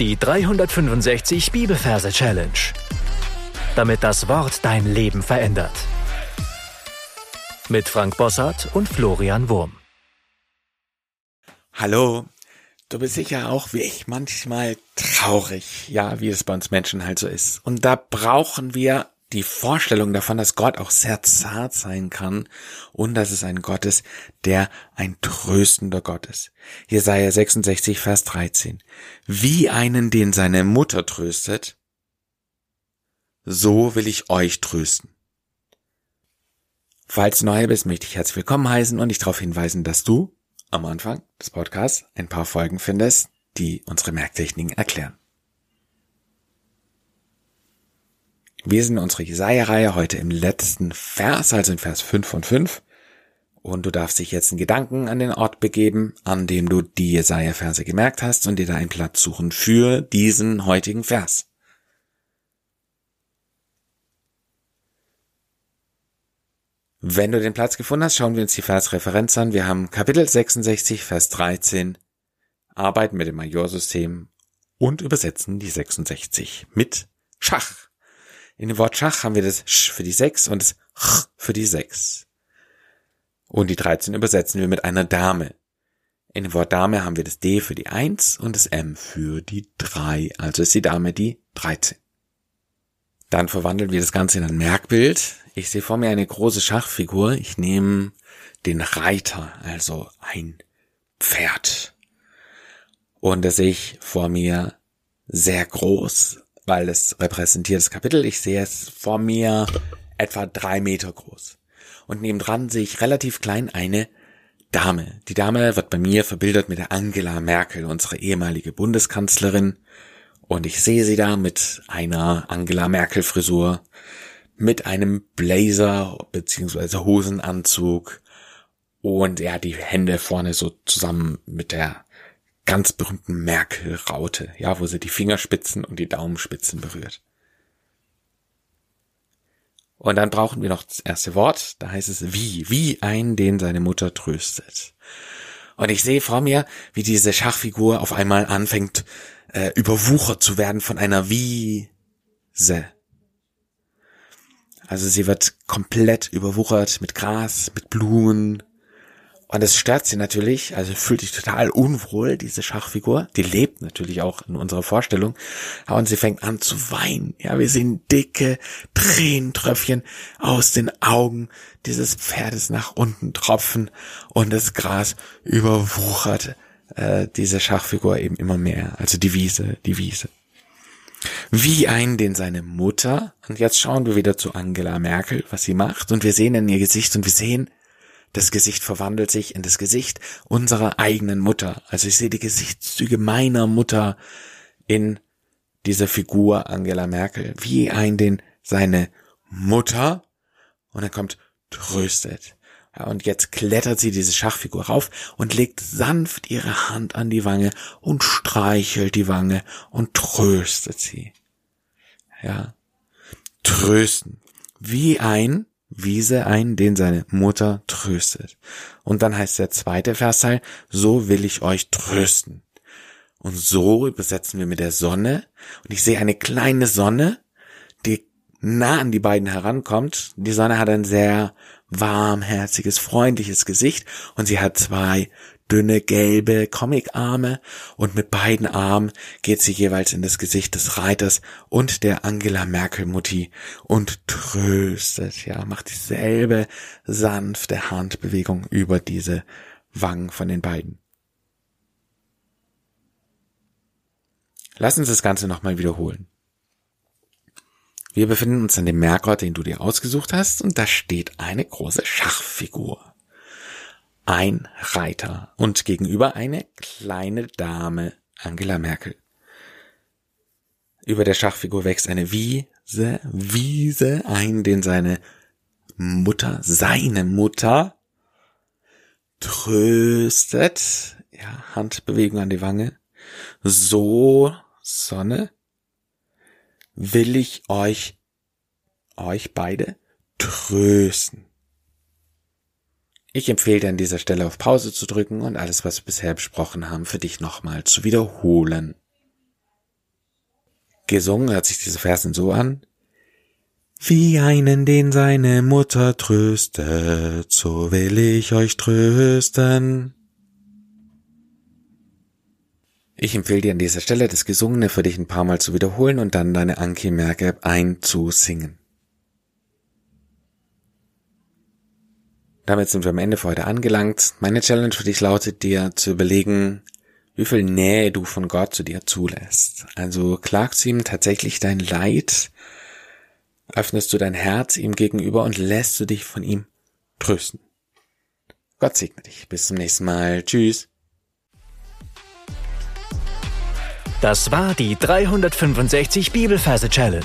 Die 365 Bibelverse Challenge. Damit das Wort dein Leben verändert. Mit Frank Bossart und Florian Wurm. Hallo. Du bist sicher auch wie ich manchmal traurig, ja, wie es bei uns Menschen halt so ist. Und da brauchen wir die Vorstellung davon, dass Gott auch sehr zart sein kann und dass es ein Gott ist, der ein tröstender Gott ist. Jesaja 66, Vers 13. Wie einen, den seine Mutter tröstet, so will ich euch trösten. Falls du neu bist, möchte ich herzlich willkommen heißen und dich darauf hinweisen, dass du am Anfang des Podcasts ein paar Folgen findest, die unsere Merktechniken erklären. Wir sind in unserer Jesaja-Reihe heute im letzten Vers, also in Vers 5 von 5. Und du darfst dich jetzt in Gedanken an den Ort begeben, an dem du die Jesaja-Verse gemerkt hast und dir da einen Platz suchen für diesen heutigen Vers. Wenn du den Platz gefunden hast, schauen wir uns die Versreferenz an. Wir haben Kapitel 66, Vers 13, arbeiten mit dem Majorsystem und übersetzen die 66 mit Schach. In dem Wort Schach haben wir das Sch für die 6 und das Ch für die 6. Und die 13 übersetzen wir mit einer Dame. In dem Wort Dame haben wir das D für die 1 und das M für die 3. Also ist die Dame die 13. Dann verwandeln wir das Ganze in ein Merkbild. Ich sehe vor mir eine große Schachfigur. Ich nehme den Reiter, also ein Pferd. Und das sehe ich vor mir sehr groß, weil es repräsentiert das Kapitel. Ich sehe es vor mir etwa drei Meter groß. Und nebendran sehe ich relativ klein eine Dame. Die Dame wird bei mir verbildert mit der Angela Merkel, unsere ehemalige Bundeskanzlerin. Und ich sehe sie da mit einer Angela Merkel Frisur, mit einem Blazer beziehungsweise Hosenanzug und er hat die Hände vorne so zusammen mit der ganz berühmten Merkel-Raute, ja, wo sie die Fingerspitzen und die Daumenspitzen berührt. Und dann brauchen wir noch das erste Wort, da heißt es wie, wie ein, den seine Mutter tröstet. Und ich sehe vor mir, wie diese Schachfigur auf einmal anfängt, äh, überwuchert zu werden von einer Wiese. Also sie wird komplett überwuchert mit Gras, mit Blumen, und es stört sie natürlich, also fühlt sich total unwohl, diese Schachfigur. Die lebt natürlich auch in unserer Vorstellung. Und sie fängt an zu weinen. Ja, wir sehen dicke Tränentröpfchen aus den Augen dieses Pferdes nach unten tropfen und das Gras überwuchert äh, diese Schachfigur eben immer mehr. Also die Wiese, die Wiese. Wie ein, den seine Mutter, und jetzt schauen wir wieder zu Angela Merkel, was sie macht, und wir sehen in ihr Gesicht und wir sehen, das Gesicht verwandelt sich in das Gesicht unserer eigenen Mutter. Also ich sehe die Gesichtszüge meiner Mutter in dieser Figur Angela Merkel, wie ein den seine Mutter und er kommt tröstet. Ja, und jetzt klettert sie diese Schachfigur rauf und legt sanft ihre Hand an die Wange und streichelt die Wange und tröstet sie. Ja. Trösten. Wie ein Wiese ein, den seine Mutter tröstet. Und dann heißt der zweite Versteil, so will ich euch trösten. Und so übersetzen wir mit der Sonne. Und ich sehe eine kleine Sonne, die nah an die beiden herankommt. Die Sonne hat ein sehr warmherziges, freundliches Gesicht und sie hat zwei dünne gelbe Comicarme und mit beiden Armen geht sie jeweils in das Gesicht des Reiters und der Angela Merkel Mutti und tröstet, ja, macht dieselbe sanfte Handbewegung über diese Wangen von den beiden. Lass uns das Ganze nochmal wiederholen. Wir befinden uns an dem Merkort, den du dir ausgesucht hast, und da steht eine große Schachfigur ein Reiter und gegenüber eine kleine Dame, Angela Merkel. Über der Schachfigur wächst eine Wiese, Wiese ein, den seine Mutter, seine Mutter tröstet, ja, Handbewegung an die Wange. So, Sonne, will ich euch, euch beide trösten. Ich empfehle dir an dieser Stelle auf Pause zu drücken und alles, was wir bisher besprochen haben, für dich nochmal zu wiederholen. Gesungen hört sich diese Versen so an. Wie einen, den seine Mutter tröstet, so will ich euch trösten. Ich empfehle dir an dieser Stelle, das Gesungene für dich ein paar Mal zu wiederholen und dann deine Anki-Merke einzusingen. Damit sind wir am Ende für heute angelangt. Meine Challenge für dich lautet dir zu überlegen, wie viel Nähe du von Gott zu dir zulässt. Also klagst du ihm tatsächlich dein Leid, öffnest du dein Herz ihm gegenüber und lässt du dich von ihm trösten. Gott segne dich. Bis zum nächsten Mal. Tschüss. Das war die 365 Bibelferse Challenge.